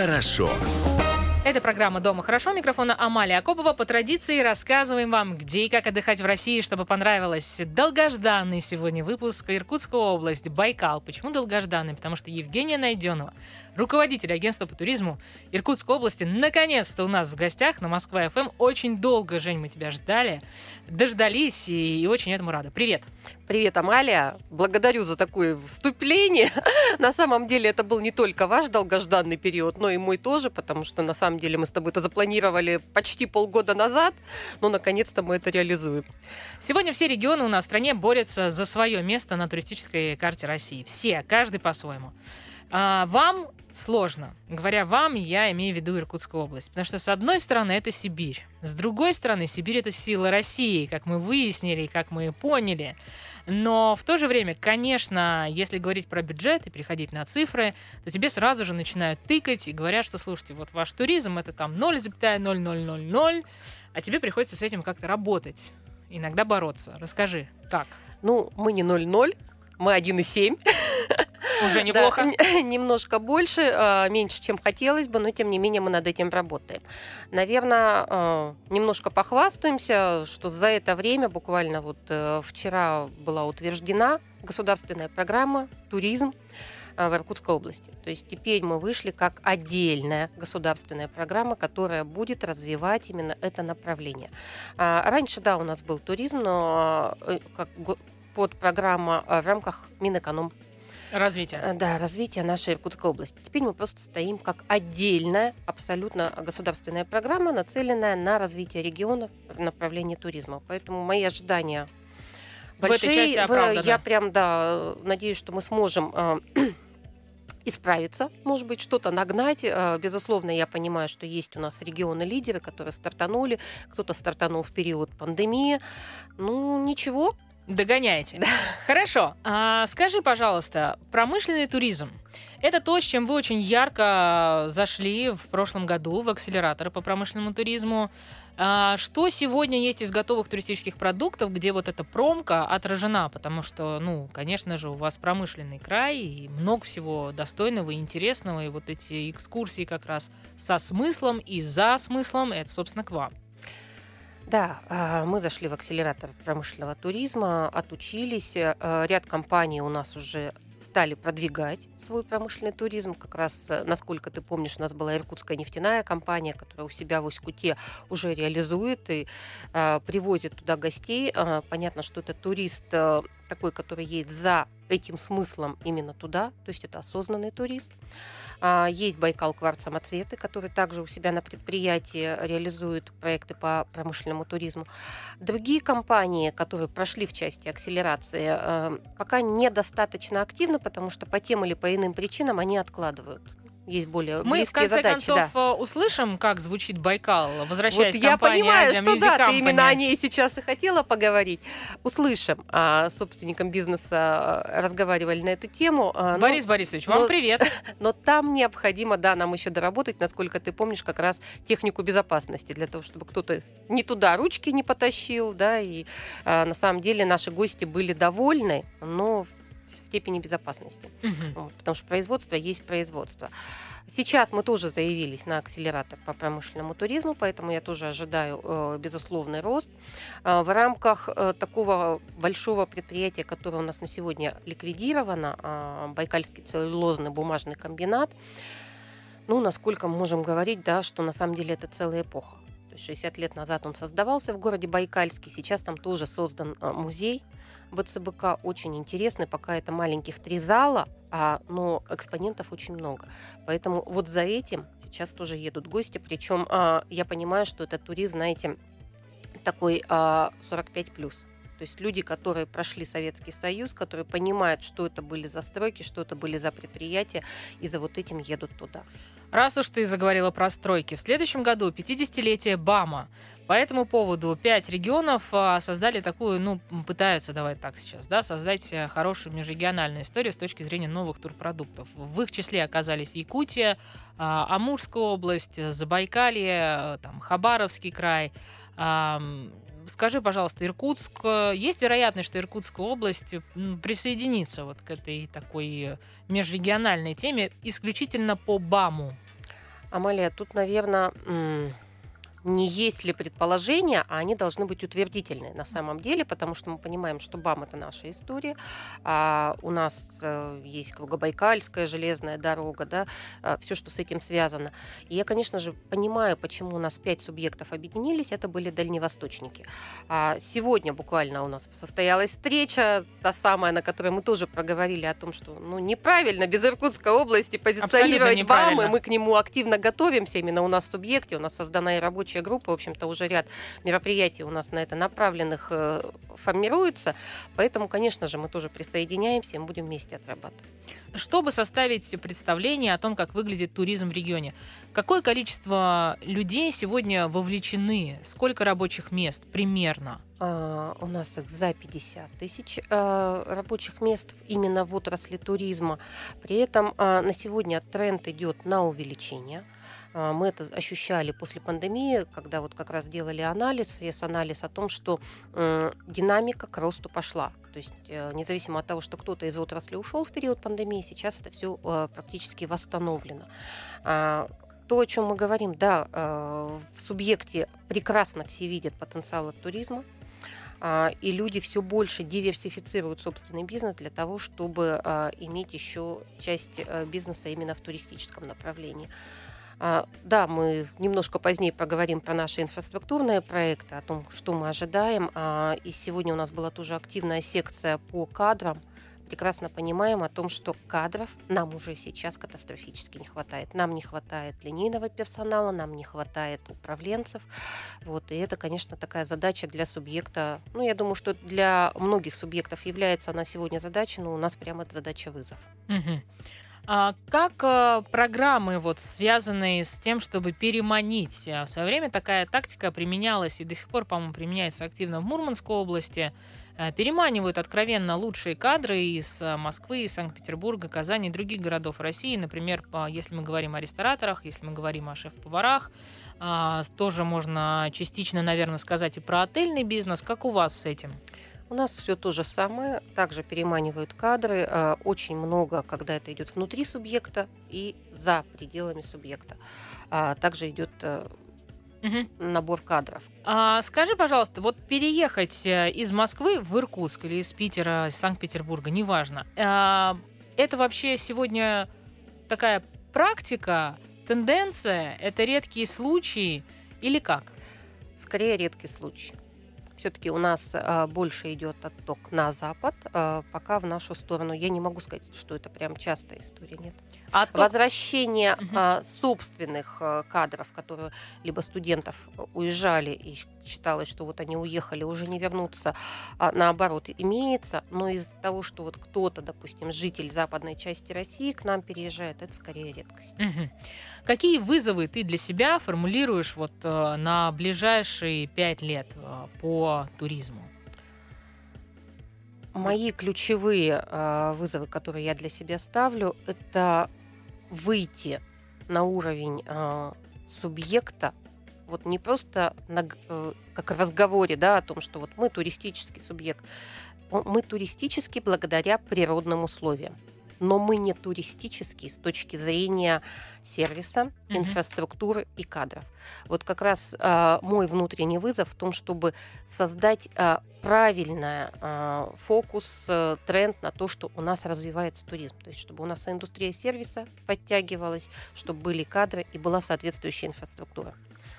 хорошо. Это программа «Дома хорошо». Микрофона Амалия Акопова. По традиции рассказываем вам, где и как отдыхать в России, чтобы понравилось. Долгожданный сегодня выпуск Иркутская область, Байкал. Почему долгожданный? Потому что Евгения Найденова, руководитель агентства по туризму Иркутской области, наконец-то у нас в гостях на Москва-ФМ. Очень долго, Жень, мы тебя ждали. Дождались и, и очень этому рада. Привет. Привет, Амалия. Благодарю за такое вступление. на самом деле это был не только ваш долгожданный период, но и мой тоже, потому что на самом деле мы с тобой это запланировали почти полгода назад, но наконец-то мы это реализуем. Сегодня все регионы у нас в стране борются за свое место на туристической карте России. Все, каждый по-своему. А, вам сложно. Говоря вам, я имею в виду Иркутскую область. Потому что, с одной стороны, это Сибирь. С другой стороны, Сибирь — это сила России, как мы выяснили, как мы поняли. Но в то же время, конечно, если говорить про бюджет и переходить на цифры, то тебе сразу же начинают тыкать и говорят, что, слушайте, вот ваш туризм — это там 0,0000, а тебе приходится с этим как-то работать, иногда бороться. Расскажи, как? Ну, мы не 0,0, мы 1,7. Уже неплохо. Да, немножко больше, а, меньше, чем хотелось бы, но тем не менее мы над этим работаем. Наверное, а, немножко похвастаемся, что за это время, буквально вот э, вчера была утверждена государственная программа «Туризм» а, в Иркутской области. То есть теперь мы вышли как отдельная государственная программа, которая будет развивать именно это направление. Раньше, да, у нас был туризм, но э, как под программа в рамках Минэконом Развитие. Э, да, развитие нашей Иркутской области. Теперь мы просто стоим как отдельная, абсолютно государственная программа, нацеленная на развитие регионов в направлении туризма. Поэтому мои ожидания большие. В этой части оправданы. Я прям, да, надеюсь, что мы сможем э, исправиться, может быть, что-то нагнать. Э, безусловно, я понимаю, что есть у нас регионы-лидеры, которые стартанули, кто-то стартанул в период пандемии. Ну, ничего, Догоняете. Хорошо. А, скажи, пожалуйста, промышленный туризм. Это то, с чем вы очень ярко зашли в прошлом году в акселераторы по промышленному туризму. А, что сегодня есть из готовых туристических продуктов, где вот эта промка отражена? Потому что, ну, конечно же, у вас промышленный край, и много всего достойного и интересного, и вот эти экскурсии как раз со смыслом и за смыслом, это, собственно, к вам. Да, а, мы зашли в акселератор промышленного туризма, отучились. Э, ряд компаний у нас уже стали продвигать свой промышленный туризм. Как раз, э, насколько ты помнишь, у нас была иркутская нефтяная компания, которая у себя в Усть-Куте уже реализует и э, привозит туда гостей. Э, понятно, что это турист э, такой, который едет за этим смыслом именно туда, то есть это осознанный турист. А, есть Байкал Кварц Самоцветы, который также у себя на предприятии реализует проекты по промышленному туризму. Другие компании, которые прошли в части акселерации, э, пока недостаточно активно, потому что по тем или по иным причинам они откладывают есть более Мы, близкие в конце задачи. концов, да. Э, услышим, как звучит Байкал, возвращаясь вот к я компании понимаю, Asia что Music да, Company. ты именно о ней сейчас и хотела поговорить. Услышим. А, собственникам бизнеса э, разговаривали на эту тему. А, Борис но, Борисович, вам но, привет. Но там необходимо, да, нам еще доработать, насколько ты помнишь, как раз технику безопасности, для того, чтобы кто-то не туда ручки не потащил, да, и а, на самом деле наши гости были довольны, но в степени безопасности. Мгм. Вот, потому что производство есть производство. Сейчас мы тоже заявились на акселератор по промышленному туризму, поэтому я тоже ожидаю э, безусловный рост. Э, в рамках э, такого большого предприятия, которое у нас на сегодня ликвидировано, э, Байкальский целлюлозный бумажный комбинат, ну, насколько мы можем говорить, да, что на самом деле это целая эпоха. То есть 60 лет назад он создавался в городе Байкальске, сейчас там тоже создан э, музей ВЦБК очень интересный, пока это маленьких три зала, а, но экспонентов очень много. Поэтому вот за этим сейчас тоже едут гости, причем а, я понимаю, что это туризм, знаете, такой а, 45 плюс. То есть люди, которые прошли Советский Союз, которые понимают, что это были за стройки, что это были за предприятия, и за вот этим едут туда. Раз уж ты заговорила про стройки, в следующем году 50-летие БАМа. По этому поводу пять регионов а, создали такую, ну, пытаются, давай так сейчас, да, создать э, хорошую межрегиональную историю с точки зрения новых турпродуктов. В их числе оказались Якутия, а, Амурская область, Забайкалье, э, там, Хабаровский край. Скажи, пожалуйста, Иркутск, э, есть вероятность, что Иркутская область присоединится вот к этой такой э, межрегиональной теме исключительно по БАМу? Амалия, тут, наверное, не есть ли предположения, а они должны быть утвердительные на самом деле, потому что мы понимаем, что БАМ это наша история, а у нас э, есть Кругобайкальская железная дорога, да, э, все, что с этим связано. И я, конечно же, понимаю, почему у нас пять субъектов объединились, это были дальневосточники. А сегодня буквально у нас состоялась встреча, та самая, на которой мы тоже проговорили о том, что ну, неправильно без Иркутской области позиционировать БАМ, и мы к нему активно готовимся, именно у нас в субъекте, у нас создана и рабочая рабочая группа, в общем-то, уже ряд мероприятий у нас на это направленных э, формируются, поэтому, конечно же, мы тоже присоединяемся и будем вместе отрабатывать. Чтобы составить представление о том, как выглядит туризм в регионе, какое количество людей сегодня вовлечены, сколько рабочих мест примерно? Uh, у нас их за 50 тысяч uh, рабочих мест именно в отрасли туризма. При этом uh, на сегодня тренд идет на увеличение. А, мы это ощущали после пандемии, когда вот как раз делали анализ, срез-анализ о том, что динамика к росту пошла. То есть э, независимо от того, что кто-то из отрасли ушел в период пандемии, сейчас это все э, практически восстановлено. А, то, о чем мы говорим, да, э, в субъекте прекрасно все видят потенциал от туризма, а, и люди все больше диверсифицируют собственный бизнес для того, чтобы иметь еще часть бизнеса именно в туристическом направлении. А, да, мы немножко позднее поговорим про наши инфраструктурные проекты, о том, что мы ожидаем. А, и сегодня у нас была тоже активная секция по кадрам. Прекрасно понимаем о том, что кадров нам уже сейчас катастрофически не хватает. Нам не хватает линейного персонала, нам не хватает управленцев. Вот, и это, конечно, такая задача для субъекта. Ну, я думаю, что для многих субъектов является она сегодня задачей, но у нас прямо это задача вызов. Угу. А как а, программы, вот, связанные с тем, чтобы переманить? А, в свое время такая тактика применялась и до сих пор, по-моему, применяется активно в Мурманской области. А, переманивают откровенно лучшие кадры из а, Москвы, Санкт-Петербурга, Казани и других городов России. Например, если мы говорим о рестораторах, если мы говорим о шеф-поварах, тоже можно частично, наверное, сказать и про отельный бизнес. Как у вас с этим? У нас все то же самое, также переманивают кадры, э, очень много, когда это идет внутри субъекта и за пределами субъекта. А, также идет угу. набор кадров. А, скажи, пожалуйста, вот переехать э, из Москвы в Иркутск или из Питера, из Санкт-Петербурга, неважно, а, это вообще сегодня такая практика, тенденция, это редкие случаи или как? Скорее редкий случай. Все-таки у нас а, больше идет отток на запад, а, пока в нашу сторону. Я не могу сказать, что это прям частая история, нет. А то... Возвращение угу. а, собственных а, кадров, которые либо студентов э, уезжали и считалось, что вот они уехали, уже не вернутся, а наоборот имеется, но из-за того, что вот кто-то, допустим, житель западной части России к нам переезжает, это скорее редкость. Угу. Какие вызовы ты для себя формулируешь вот э, на ближайшие пять лет э, по туризму? Мои ключевые э, вызовы, которые я для себя ставлю, это выйти на уровень э, субъекта, вот не просто на, э, как в разговоре, да, о том, что вот мы туристический субъект, мы туристический благодаря природным условиям но мы не туристические с точки зрения сервиса, mm-hmm. инфраструктуры и кадров. Вот как раз э, мой внутренний вызов в том, чтобы создать э, правильный э, фокус, э, тренд на то, что у нас развивается туризм. То есть чтобы у нас индустрия сервиса подтягивалась, чтобы были кадры и была соответствующая инфраструктура,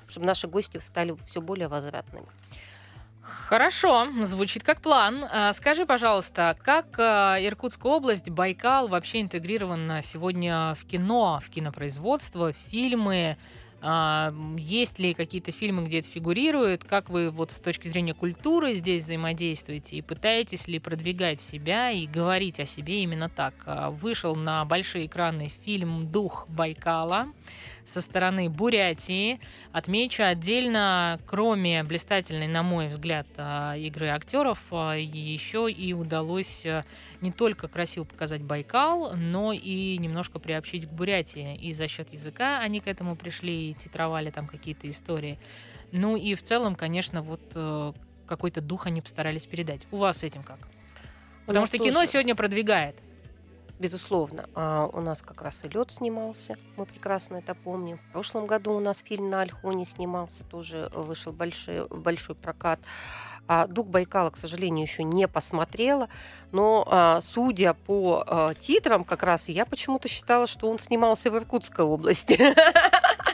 чтобы наши гости стали все более возвратными. Хорошо, звучит как план. А, скажи, пожалуйста, как а, Иркутская область, Байкал вообще интегрирован сегодня в кино, в кинопроизводство, в фильмы? А, есть ли какие-то фильмы, где это фигурирует? Как вы вот с точки зрения культуры здесь взаимодействуете? И пытаетесь ли продвигать себя и говорить о себе именно так? Вышел на большие экраны фильм «Дух Байкала» со стороны Бурятии. Отмечу отдельно, кроме блистательной, на мой взгляд, а, игры актеров, а, еще и удалось а, не только красиво показать Байкал, но и немножко приобщить к Бурятии. И за счет языка они к этому пришли и титровали там какие-то истории. Ну и в целом, конечно, вот э, какой-то дух они постарались передать. У вас с этим как? Потому что тоже. кино сегодня продвигает. Безусловно. А у нас как раз и лед снимался, мы прекрасно это помним. В прошлом году у нас фильм на Альхоне снимался, тоже вышел большой, большой прокат. А Дух Байкала, к сожалению, еще не посмотрела, но а, судя по титрам, как раз я почему-то считала, что он снимался в Иркутской области.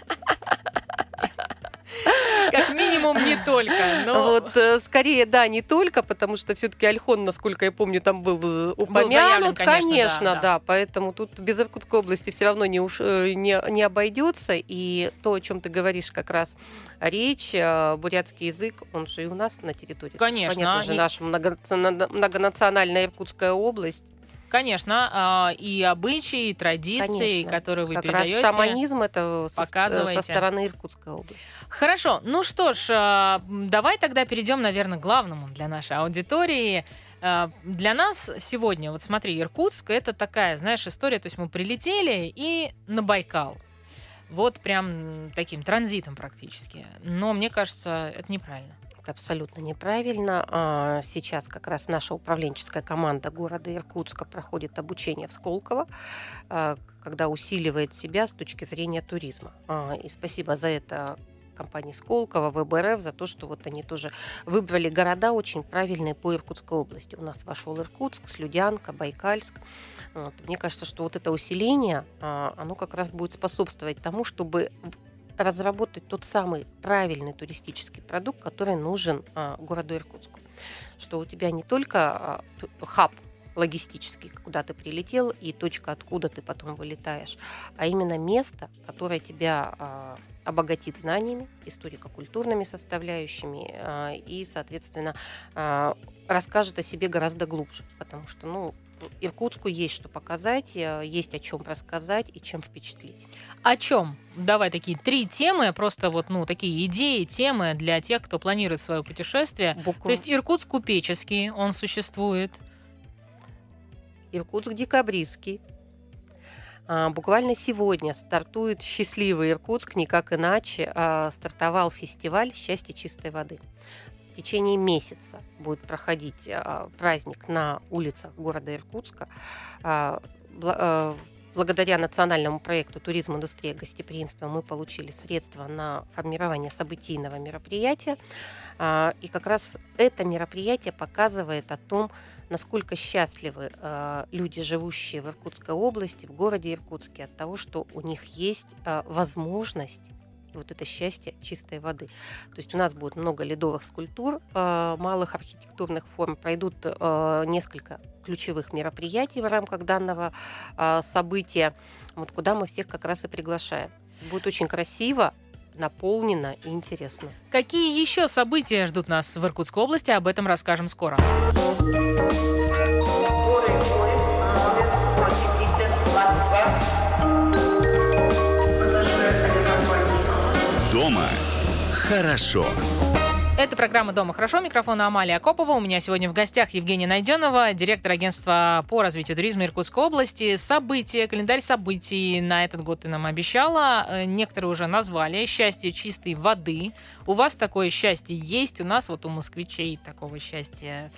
Как минимум не только. Но... Вот э, скорее, да, не только, потому что все-таки Альхон, насколько я помню, там был э, упомянут. заявлен, конечно, конечно да, да. да. Поэтому тут без Иркутской области все равно не, уж, э, не, не обойдется. И то, о чем ты говоришь, как раз речь, бурятский язык, он же и у нас на территории. Конечно. Понятно же, наша многонациональная Иркутская область. Конечно, а, и обычаи, и традиции, Конечно. которые вы как передаете. Раз шаманизм это показываете. со стороны Иркутской области. Хорошо, ну что ж, а, давай тогда перейдем, наверное, к главному для нашей аудитории. А, для нас сегодня, вот смотри, Иркутск это такая, знаешь, история, то есть мы прилетели и на Байкал. Вот прям таким транзитом практически. Но мне кажется, это неправильно это абсолютно неправильно. А, сейчас как раз наша управленческая команда города Иркутска проходит обучение в Сколково, а, когда усиливает себя с точки зрения туризма. А, и спасибо за это компании Сколково, ВБРФ за то, что вот они тоже выбрали города очень правильные по Иркутской области. У нас вошел Иркутск, Слюдянка, Байкальск. Вот. Мне кажется, что вот это усиление, оно как раз будет способствовать тому, чтобы разработать тот самый правильный туристический продукт, который нужен а, городу Иркутску. Что у тебя не только а, хаб логистический, куда ты прилетел, и точка, откуда ты потом вылетаешь, а именно место, которое тебя а, обогатит знаниями, историко-культурными составляющими и, соответственно, расскажет о себе гораздо глубже, потому что, ну, Иркутску есть что показать, э, есть о чем рассказать и чем впечатлить. О чем? Давай такие три темы, просто вот, ну, такие идеи, темы для тех, кто планирует свое путешествие. Букв... То есть Иркутск купеческий, он существует. Иркутск декабристский. А, буквально сегодня стартует счастливый Иркутск, никак иначе. А, стартовал фестиваль «Счастье чистой воды» течение месяца будет проходить а, праздник на улицах города Иркутска. А, а, благодаря национальному проекту «Туризм, индустрия, гостеприимство» мы получили средства на формирование событийного мероприятия. И как раз это мероприятие показывает о том, насколько счастливы люди, живущие в Иркутской области, в городе Иркутске, от того, что у них есть возможность вот это счастье чистой воды. То есть у нас будет много ледовых скульптур, э, малых архитектурных форм, пройдут э, несколько ключевых мероприятий в рамках данного э, события, вот куда мы всех как раз и приглашаем. Будет очень красиво, наполнено и интересно. Какие еще события ждут нас в Иркутской области? Об этом расскажем скоро. Дома хорошо. Это программа «Дома хорошо». Микрофон Амалия Акопова. У меня сегодня в гостях Евгения Найденова, директор агентства по развитию туризма Иркутской области. События, календарь событий на этот год ты нам обещала. Э, некоторые уже назвали. «Счастье чистой воды». У вас такое счастье есть. У нас вот у москвичей такого счастья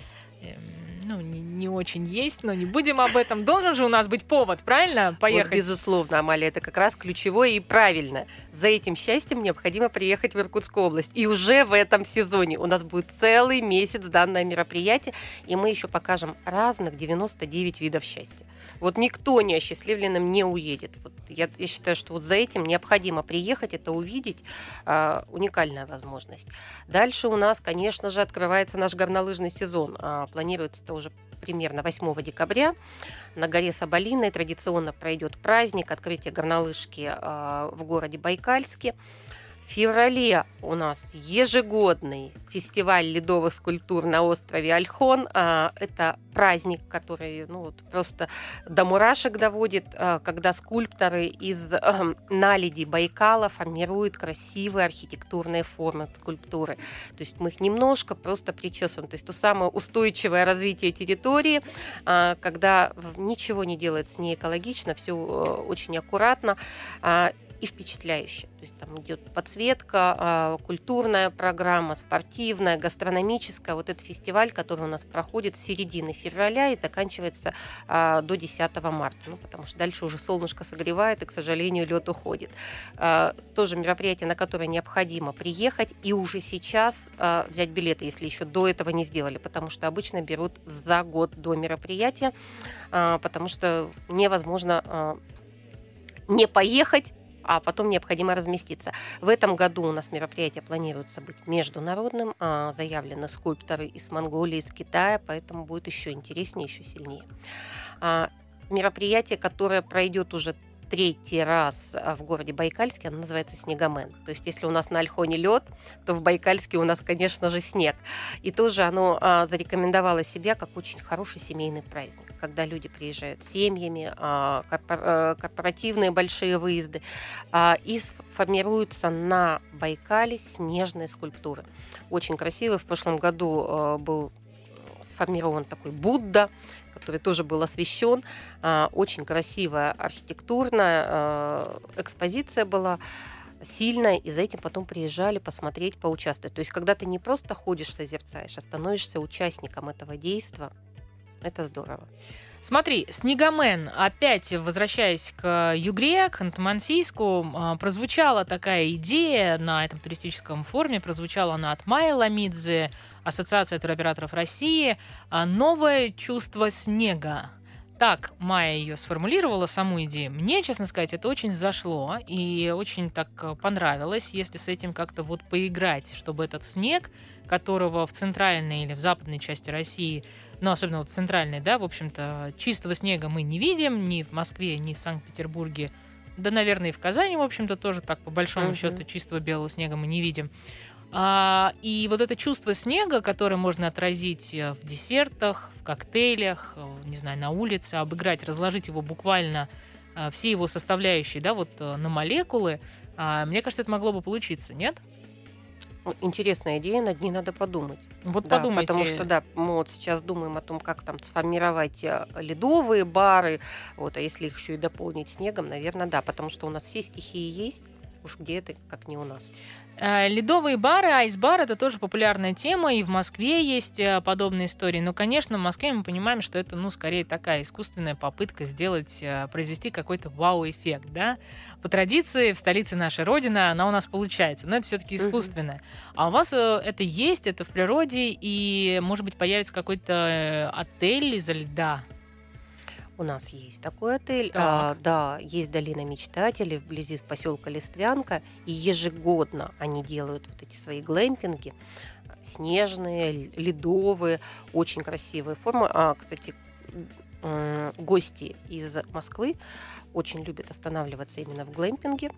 ну, не, не очень есть, но не будем об этом. Должен же у нас быть повод, правильно, поехать? Вот, безусловно, Амалия, это как раз ключевое и правильно. За этим счастьем необходимо приехать в Иркутскую область. И уже в этом сезоне у нас будет целый месяц данное мероприятие, и мы еще покажем разных 99 видов счастья. Вот никто не осчастливленным не уедет. Вот я, я считаю, что вот за этим необходимо приехать, это увидеть. Э, уникальная возможность. Дальше у нас, конечно же, открывается наш горнолыжный сезон. Э, планируется это уже примерно 8 декабря. На горе Соболиной традиционно пройдет праздник открытия горнолыжки э, в городе Байкальске. Феврале у нас ежегодный фестиваль ледовых скульптур на острове Альхон. А, это праздник, который ну, вот просто до мурашек доводит, а, когда скульпторы из эм, наледи Байкала формируют красивые архитектурные формы скульптуры. То есть мы их немножко просто причесываем. То есть то самое устойчивое развитие территории, а, когда ничего не делается не экологично, все э, очень аккуратно и впечатляюще. То есть там идет подсветка, а, культурная программа, спортивная, гастрономическая. Вот этот фестиваль, который у нас проходит с середины февраля и заканчивается а, до 10 марта. Ну, потому что дальше уже солнышко согревает, и, к сожалению, лед уходит. А, тоже мероприятие, на которое необходимо приехать и уже сейчас взять билеты, если еще до этого не сделали, потому что обычно берут за год до мероприятия, потому что невозможно не поехать а потом необходимо разместиться. В этом году у нас мероприятие планируется быть международным. А, заявлены скульпторы из Монголии, из Китая, поэтому будет еще интереснее, еще сильнее. А, мероприятие, которое пройдет уже третий раз а, в городе Байкальске, она называется Снегомен. То есть, если у нас на Альхоне лед, то в Байкальске у нас, конечно же, снег. И тоже оно а, зарекомендовало себя как очень хороший семейный праздник, когда люди приезжают с семьями, а, корпоративные большие выезды, и формируются на Байкале снежные скульптуры. Очень красивые. В прошлом году был сформирован такой Будда, который тоже был освещен. А, очень красивая архитектурная а, экспозиция была сильная, и за этим потом приезжали посмотреть, поучаствовать. То есть, когда ты не просто ходишь, созерцаешь, а становишься участником этого действия, это здорово. Смотри, Снегомен, опять возвращаясь к Югре, к Ханты-Мансийску, а, прозвучала такая идея на этом туристическом форуме, прозвучала она от Майя Ламидзе, Ассоциация туроператоров России, а, «Новое чувство снега». Так Майя ее сформулировала, саму идею. Мне, честно сказать, это очень зашло и очень так понравилось, если с этим как-то вот поиграть, чтобы этот снег, которого в центральной или в западной части России ну, особенно вот центральной, да, в общем-то, чистого снега мы не видим ни в Москве, ни в Санкт-Петербурге, да, наверное, и в Казани, в общем-то, тоже так, по большому uh-huh. счету, чистого белого снега мы не видим. А, и вот это чувство снега, которое можно отразить э, в десертах, в коктейлях, э, не знаю, на улице, обыграть, разложить его буквально э, все его составляющие, да, вот на молекулы, а, мне кажется, это могло бы получиться, нет? Интересная идея, над ней надо подумать. Вот да, подумайте. Потому что, да, мы вот сейчас думаем о том, как там сформировать ледовые бары, вот, а если их еще и дополнить снегом, наверное, да, потому что у нас все стихии есть, уж где это, как не у нас. Э, ледовые бары, айс-бар это тоже популярная тема, и в Москве есть э, подобные истории. Но, конечно, в Москве мы понимаем, что это, ну, скорее такая искусственная попытка сделать, э, произвести какой-то вау-эффект, да. По традиции, в столице нашей Родины она у нас получается, но это все-таки искусственное. А у вас это есть, это в природе, и, может быть, появится какой-то отель из льда, у нас есть такой отель. А, да, есть долина мечтателей вблизи поселка Листвянка. И ежегодно они делают вот эти свои глэмпинги. Снежные, ледовые, очень красивые формы. А, кстати, гости из Москвы очень любят останавливаться именно в глэмпинге.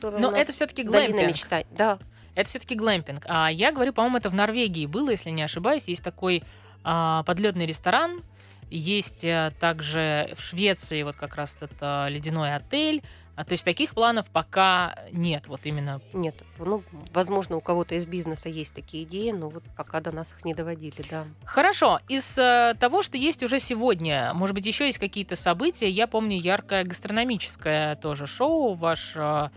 Но это все-таки глэмпинг. Долина мечта... Да. Это все-таки глэмпинг. А я говорю, по-моему, это в Норвегии было, если не ошибаюсь. Есть такой а, подледный ресторан, есть э, также в Швеции вот как раз этот э, ледяной отель. А, то есть таких планов пока нет, вот именно. Нет, ну, возможно, у кого-то из бизнеса есть такие идеи, но вот пока до нас их не доводили, да. Хорошо, из э, того, что есть уже сегодня, может быть, еще есть какие-то события. Я помню яркое гастрономическое тоже шоу, ваш э,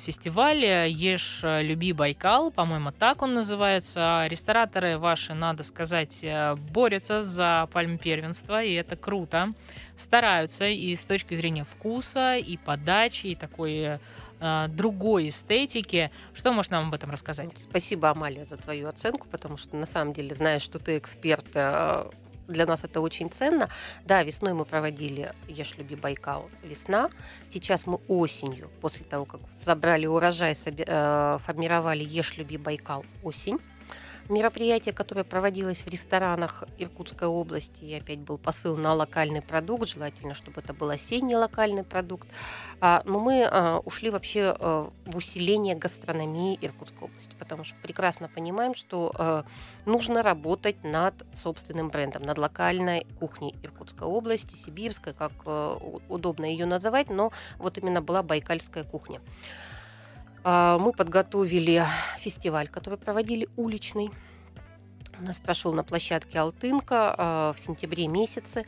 фестиваль «Ешь, люби Байкал», по-моему, так он называется. Рестораторы ваши, надо сказать, э, борются за пальм первенства, и это круто. Стараются и с точки зрения вкуса, и подачи, и такой э, другой эстетики. Что можешь нам об этом рассказать? Спасибо, Амалия, за твою оценку, потому что на самом деле, знаешь, что ты эксперт э, для нас это очень ценно. Да, весной мы проводили «Ешь, люби, Байкал» весна. Сейчас мы осенью, после того, как забрали урожай, э, формировали «Ешь, люби, Байкал» осень мероприятие, которое проводилось в ресторанах Иркутской области, и опять был посыл на локальный продукт, желательно, чтобы это был осенний локальный продукт. А, но мы а, ушли вообще а, в усиление гастрономии Иркутской области, потому что прекрасно понимаем, что нужно работать над собственным брендом, над локальной кухней Иркутской области, сибирской, как удобно ее называть, но вот именно была байкальская кухня. А, мы подготовили фестиваль, который проводили уличный. У нас прошел на площадке Алтынка а, в сентябре месяце,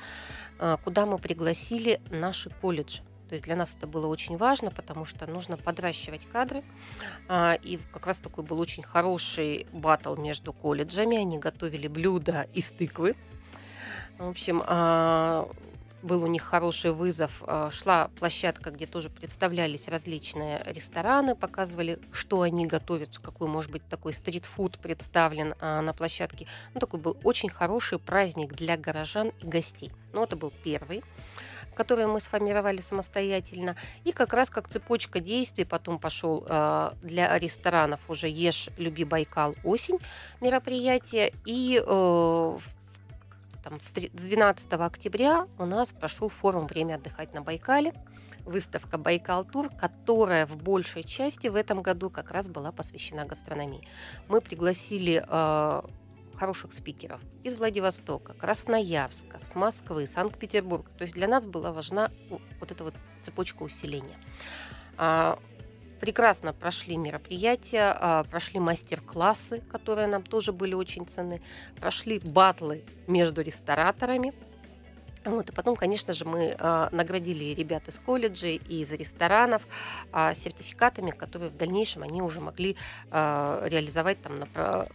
а, куда мы пригласили наши колледжи. То есть для нас это было очень важно, потому что нужно подращивать кадры. И как раз такой был очень хороший батл между колледжами. Они готовили блюда из тыквы. В общем, был у них хороший вызов. А, шла площадка, где тоже представлялись различные рестораны, показывали, что они готовят, какой, может быть, такой стритфуд представлен а, на площадке. Ну, такой был очень хороший праздник для горожан и гостей. Но ну, это был первый который мы сформировали самостоятельно. И как раз как цепочка действий потом пошел э, для ресторанов уже «Ешь, люби Байкал. Осень» мероприятие. И э, там, с 12 октября у нас прошел форум «Время отдыхать на Байкале», выставка «Байкал Тур», которая в большей части в этом году как раз была посвящена гастрономии. Мы пригласили э, хороших спикеров из Владивостока, Красноярска, с Москвы, Санкт-Петербурга. То есть для нас была важна вот эта вот цепочка усиления. А, прекрасно прошли мероприятия, а, прошли мастер-классы, которые нам тоже были очень ценны, прошли батлы между рестораторами. Вот, и потом, конечно же, мы э, наградили ребят из колледжей и из ресторанов э, сертификатами, которые в дальнейшем они уже могли реализовать там на,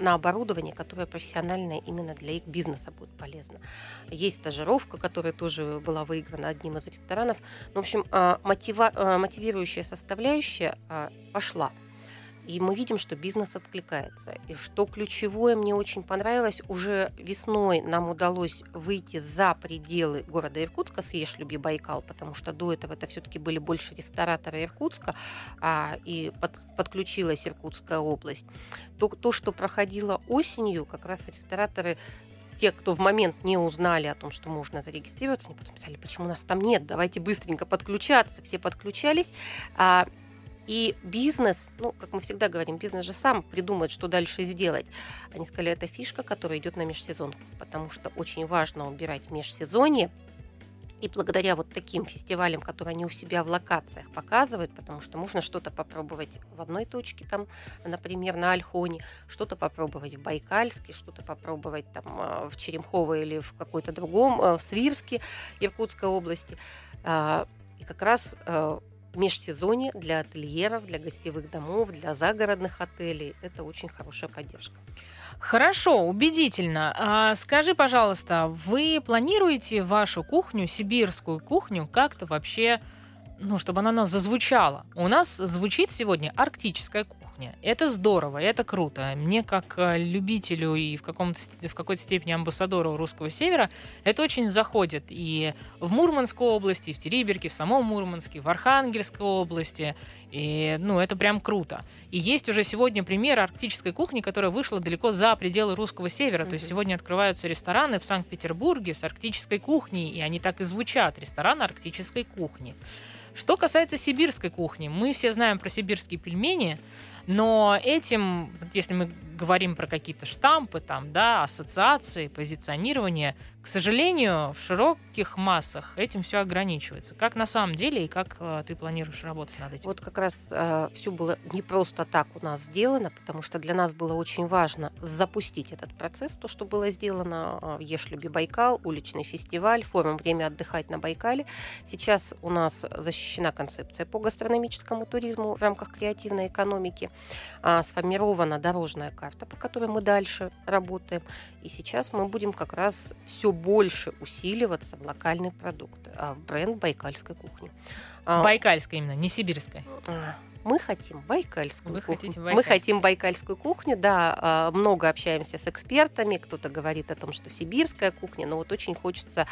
на оборудование, которое профессиональное именно для их бизнеса будет полезно. Есть стажировка, которая тоже была выиграна одним из ресторанов. Ну, в общем, э, мотива, э, мотивирующая составляющая пошла. И мы видим, что бизнес откликается. И что ключевое мне очень понравилось, уже весной нам удалось выйти за пределы города Иркутска с «Ешь, Байкал», потому что до этого это все-таки были больше рестораторы Иркутска, а, и под, подключилась Иркутская область. То, то, что проходило осенью, как раз рестораторы те, кто в момент не узнали о том, что можно зарегистрироваться, они потом писали, почему нас там нет, давайте быстренько подключаться. Все подключались. И бизнес, ну, как мы всегда говорим, бизнес же сам придумает, что дальше сделать. Они сказали, это фишка, которая идет на межсезонку, потому что очень важно убирать межсезонье, и благодаря вот таким фестивалям, которые они у себя в локациях показывают, потому что можно что-то попробовать в одной точке, там, например, на Альхоне, что-то попробовать в Байкальске, что-то попробовать там а, в Черемхово или в какой-то другом, а, в Свирске, Иркутской области. А, и как раз межсезонье для ательеров, для гостевых домов, для загородных отелей. Это очень хорошая поддержка. Хорошо, убедительно. А скажи, пожалуйста, вы планируете вашу кухню, сибирскую кухню, как-то вообще, ну, чтобы она у нас зазвучала? У нас звучит сегодня арктическая кухня. Это здорово, это круто. Мне как э, любителю и в, в какой-то степени амбассадору русского севера это очень заходит. И в Мурманской области, и в Териберке, в самом Мурманске, в Архангельской области. И, ну, это прям круто. И есть уже сегодня пример арктической кухни, которая вышла далеко за пределы русского севера. Mm-hmm. То есть сегодня открываются рестораны в Санкт-Петербурге с арктической кухней, и они так и звучат. Ресторан арктической кухни. Что касается сибирской кухни, мы все знаем про сибирские пельмени, но этим, если мы говорим про какие-то штампы, там, да, ассоциации, позиционирование, к сожалению, в широких массах этим все ограничивается. Как на самом деле и как э, ты планируешь работать над этим? Вот как раз э, все было не просто так у нас сделано, потому что для нас было очень важно запустить этот процесс, то, что было сделано э, в Ешлюбе Байкал, уличный фестиваль, форум «Время отдыхать на Байкале». Сейчас у нас защищена концепция по гастрономическому туризму в рамках креативной экономики, э, сформирована дорожная карта, по которой мы дальше работаем. И сейчас мы будем как раз все больше усиливаться в локальный продукт, а в бренд байкальской кухни. А, байкальской именно, не сибирской. А, мы хотим байкальскую Вы кухню. Хотите байкальскую. Мы хотим байкальскую кухню, да. Много общаемся с экспертами. Кто-то говорит о том, что сибирская кухня, но вот очень хочется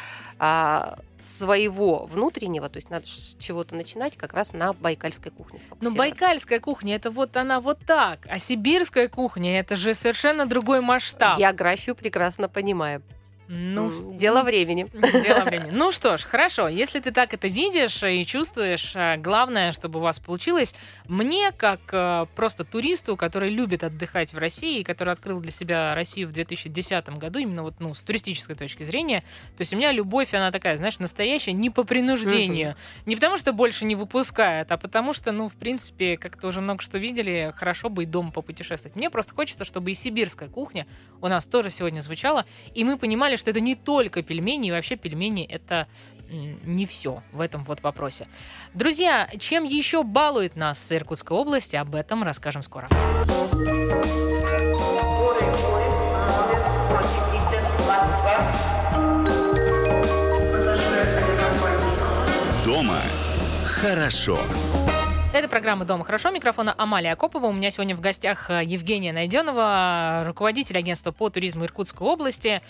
своего внутреннего, то есть надо чего-то начинать как раз на байкальской кухне Ну, байкальская кухня, это вот она вот так, а сибирская кухня, это же совершенно другой масштаб. Географию прекрасно понимаем. Ну, дело времени. Дело времени. Ну что ж, хорошо. Если ты так это видишь и чувствуешь, э, главное, чтобы у вас получилось. Мне, как э, просто туристу, который любит отдыхать в России, который открыл для себя Россию в 2010 году, именно вот ну, с туристической точки зрения, то есть у меня любовь, она такая, знаешь, настоящая, не по принуждению. Не потому что больше не выпускают, а потому что, ну, в принципе, как-то уже много что видели, хорошо бы и дома попутешествовать. Мне просто хочется, чтобы и сибирская кухня у нас тоже сегодня звучала, и мы понимали, главное, что это не только пельмени, и вообще пельмени это не все в этом вот вопросе. Друзья, чем еще балует нас Иркутская область, об этом расскажем скоро. Дома хорошо. Это программа «Дома хорошо». Микрофона Амалия Акопова. У меня сегодня в гостях э, Евгения Найденова, руководитель агентства по туризму Иркутской области.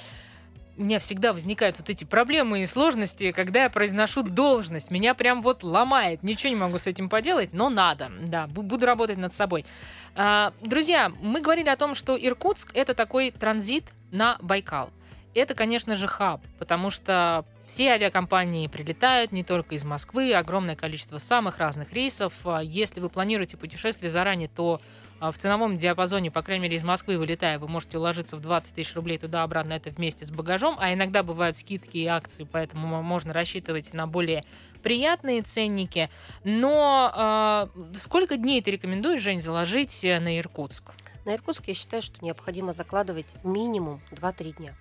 У меня всегда возникают вот эти проблемы и сложности, когда я произношу должность. Меня прям вот ломает. Ничего не могу с этим поделать, но надо. Да, буду работать над собой. А, друзья, мы говорили о том, что Иркутск — это такой транзит на Байкал. Это, конечно же, хаб, потому что все авиакомпании прилетают не только из Москвы, огромное количество самых разных рейсов. А если вы планируете путешествие заранее, то в ценовом диапазоне, по крайней мере, из Москвы вылетая, вы можете уложиться в 20 тысяч рублей туда-обратно, это вместе с багажом, а иногда бывают скидки и акции, поэтому можно рассчитывать на более приятные ценники. Но э, сколько дней ты рекомендуешь, Жень, заложить э, на Иркутск? На Иркутск я считаю, что необходимо закладывать минимум 2-3 дня.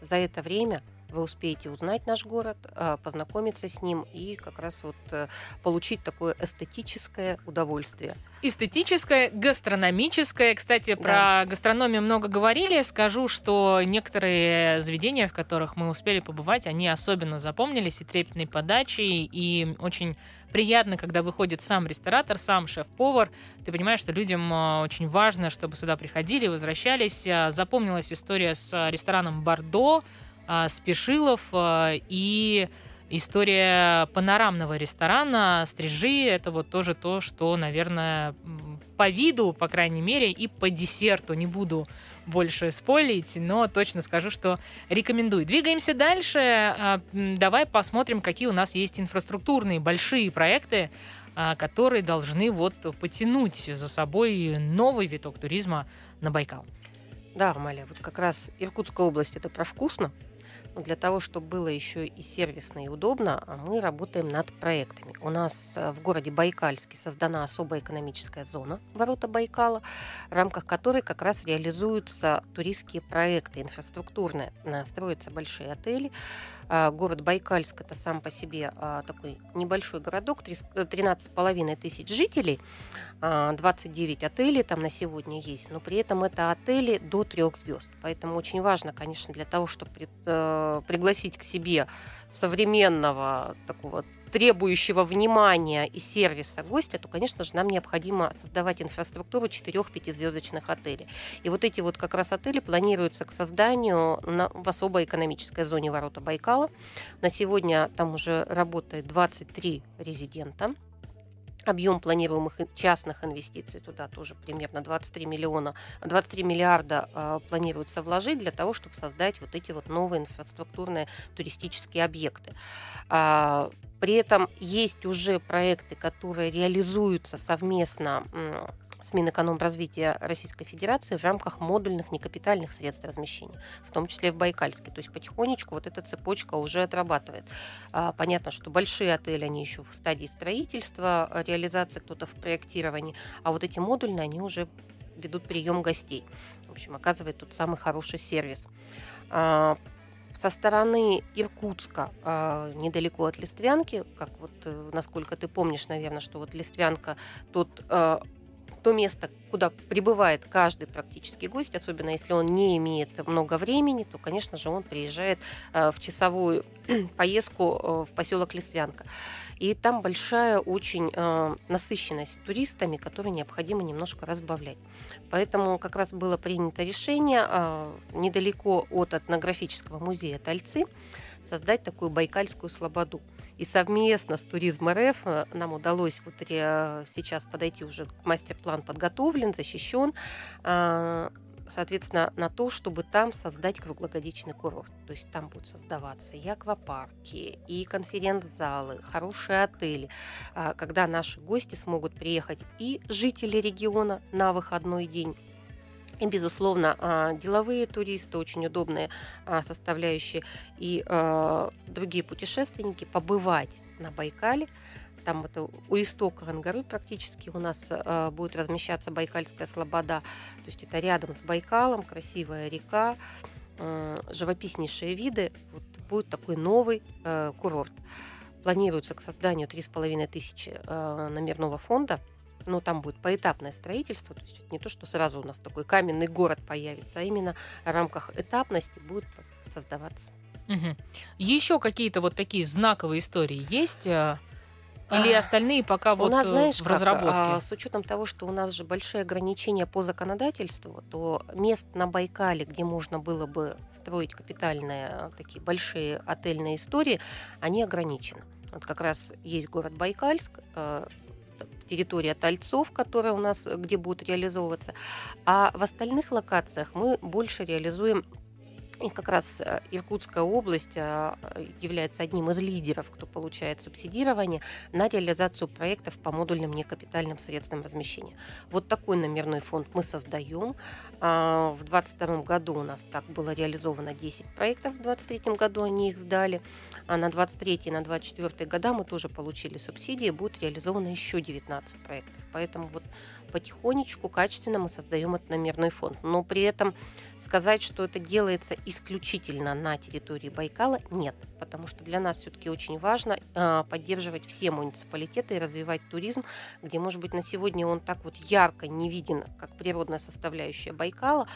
За это время вы успеете узнать наш город, а, познакомиться с ним и как раз вот э, получить такое эстетическое удовольствие. Эстетическое, гастрономическое. Кстати, про да. гастрономию много говорили. Скажу, что некоторые заведения, в которых мы успели побывать, они особенно запомнились и трепетной подачей, и очень приятно, когда выходит сам ресторатор, сам шеф-повар. Ты понимаешь, что людям а, очень важно, чтобы сюда приходили, возвращались. А, запомнилась история с рестораном «Бордо», Спешилов а, и история панорамного ресторана «Стрижи» — это вот тоже то, что, наверное, по виду, по крайней мере, и по десерту не буду больше спойлить, но точно скажу, что рекомендую. Двигаемся дальше. А, давай посмотрим, какие у нас есть инфраструктурные большие проекты, которые должны вот потянуть за собой новый виток туризма на Байкал. Да, Амалия, вот как раз Иркутская область – это про вкусно, для того, чтобы было еще и сервисно и удобно, а мы работаем над проектами. У нас э, в городе Байкальске создана особая экономическая зона ворота Байкала, в рамках которой как раз реализуются туристские проекты инфраструктурные. Строятся большие отели, город Байкальск это сам по себе а, такой небольшой городок, 13,5 тысяч жителей, 29 а, отелей там на сегодня есть, но при этом это отели до трех звезд. Поэтому очень важно, конечно, для того, чтобы э, пригласить к себе современного такого требующего внимания и сервиса гостя, то, конечно же, нам необходимо создавать инфраструктуру 4-5-звездочных отелей. И вот эти вот как раз отели планируются к созданию на, в особой экономической зоне ворота Байкала. На сегодня там уже работает 23 резидента. Объем планируемых частных инвестиций туда тоже примерно 23 миллиона, 23 миллиарда э, планируется вложить для того, чтобы создать вот эти вот новые инфраструктурные туристические объекты. Э, при этом есть уже проекты, которые реализуются совместно с Минэкономразвития Российской Федерации в рамках модульных некапитальных средств размещения, в том числе в Байкальске. То есть потихонечку вот эта цепочка уже отрабатывает. А, понятно, что большие отели, они еще в стадии строительства, реализации, кто-то в проектировании, а вот эти модульные, они уже ведут прием гостей. В общем, оказывает тут самый хороший сервис. А, со стороны Иркутска, э, недалеко от Листвянки, как вот, э, насколько ты помнишь, наверное, что вот Листвянка, тут э, то место, куда прибывает каждый практически гость, особенно если он не имеет много времени, то, конечно же, он приезжает э, в часовую поездку э, в поселок Листвянка. И там большая очень э, насыщенность туристами, которые необходимо немножко разбавлять. Поэтому как раз было принято решение недалеко от этнографического музея Тальцы создать такую байкальскую слободу. И совместно с Туризм РФ э, нам удалось вот сейчас подойти уже мастер-план подготовлен, защищен а, соответственно, на то, чтобы там создать круглогодичный курорт. То есть там будут создаваться и аквапарки, и конференц-залы, хорошие отели, когда наши гости смогут приехать и жители региона на выходной день, и, безусловно, а, деловые туристы, очень удобные а, составляющие, и а, другие путешественники побывать на Байкале. Там это у истока Ангары практически у нас будет размещаться Байкальская слобода. То есть это рядом с Байкалом, красивая река, живописнейшие виды. Вот будет такой новый курорт. Планируется к созданию 3,5 тысячи номерного фонда. Но там будет поэтапное строительство, то есть не то, что сразу у нас такой каменный город появится, а именно в рамках этапности будет создаваться. Угу. Еще какие-то вот такие знаковые истории есть? Э, или остальные пока вот у нас, знаешь, в разработке? Как, а, с учетом того, что у нас же большие ограничения по законодательству, то мест на Байкале, где можно было бы строить капитальные а, такие большие отельные истории, они ограничены. Вот как раз есть город Байкальск, территория Тальцов, которая у нас где будет реализовываться. А в остальных локациях мы больше реализуем и как раз э, Иркутская область э, является одним из лидеров, кто получает субсидирование на реализацию проектов по модульным некапитальным средствам размещения. Вот такой номерной фонд мы создаем. А, в 2022 году у нас так было реализовано 10 проектов, в 2023 году они их сдали. А на 23 и на 24 года мы тоже получили субсидии, будет реализовано еще 19 проектов. Поэтому вот потихонечку, качественно мы создаем этот номерной фонд. Но при этом сказать, что это делается исключительно на территории Байкала, нет. Потому что для нас все-таки очень важно э, поддерживать все муниципалитеты и развивать туризм, где, может быть, на сегодня он так вот ярко не виден, как природная составляющая Байкала,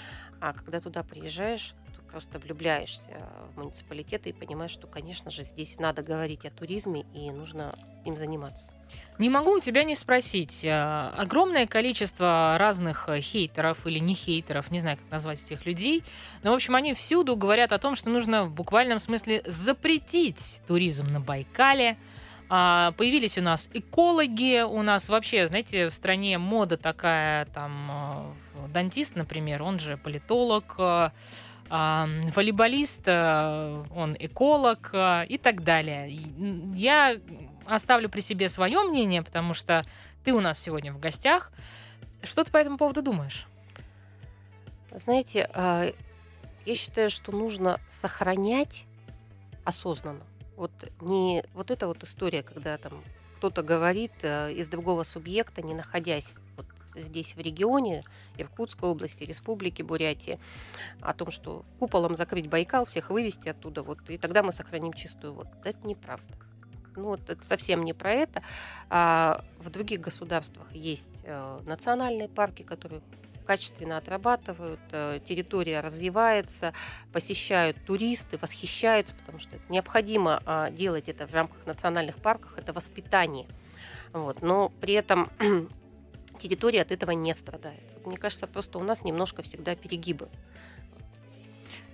а когда туда приезжаешь, просто влюбляешься в муниципалитеты и понимаешь, что, конечно же, здесь надо говорить о туризме и нужно им заниматься. Не могу у тебя не спросить. Э, огромное количество разных э, хейтеров или не хейтеров, не знаю, как назвать этих людей, но, в общем, они всюду говорят о том, что нужно в буквальном смысле запретить туризм на Байкале, а, появились у нас экологи, у нас вообще, знаете, в стране мода такая, там, э, дантист, например, он же политолог, а, волейболист, он эколог и так далее. Я оставлю при себе свое мнение, потому что ты у нас сегодня в гостях. Что ты по этому поводу думаешь? Знаете, а, я считаю, что нужно сохранять осознанно. Вот не вот эта вот история, когда там кто-то говорит э, из другого субъекта, не находясь вот здесь в регионе, Иркутской области, Республики Бурятии, о том, что куполом закрыть Байкал, всех вывести оттуда, вот, и тогда мы сохраним чистую воду. Это неправда. Ну, это совсем не про это. А в других государствах есть э, национальные парки, которые качественно отрабатывают, э, территория развивается, посещают туристы, восхищаются, потому что необходимо э, делать это в рамках национальных парков, это воспитание. Вот. Но при этом территория от этого не страдает. Мне кажется, просто у нас немножко всегда перегибы.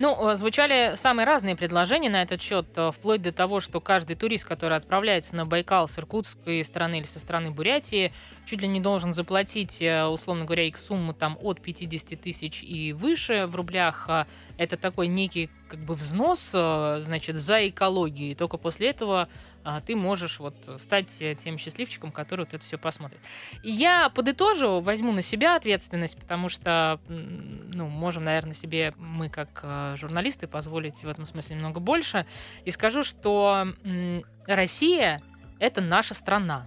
Ну, э, звучали самые разные предложения на этот счет, э, вплоть до того, что каждый турист, который отправляется на Байкал с иркутской стороны или со стороны Бурятии, чуть ли не должен заплатить, э, условно говоря, их сумму там от 50 тысяч и выше в рублях. А это такой некий как бы взнос, значит, за экологию. И только после этого ты можешь вот стать тем счастливчиком, который вот это все посмотрит. Я подытожу, возьму на себя ответственность, потому что, ну, можем, наверное, себе мы как а, журналисты позволить в этом смысле немного больше, и скажу, что Россия — это наша страна.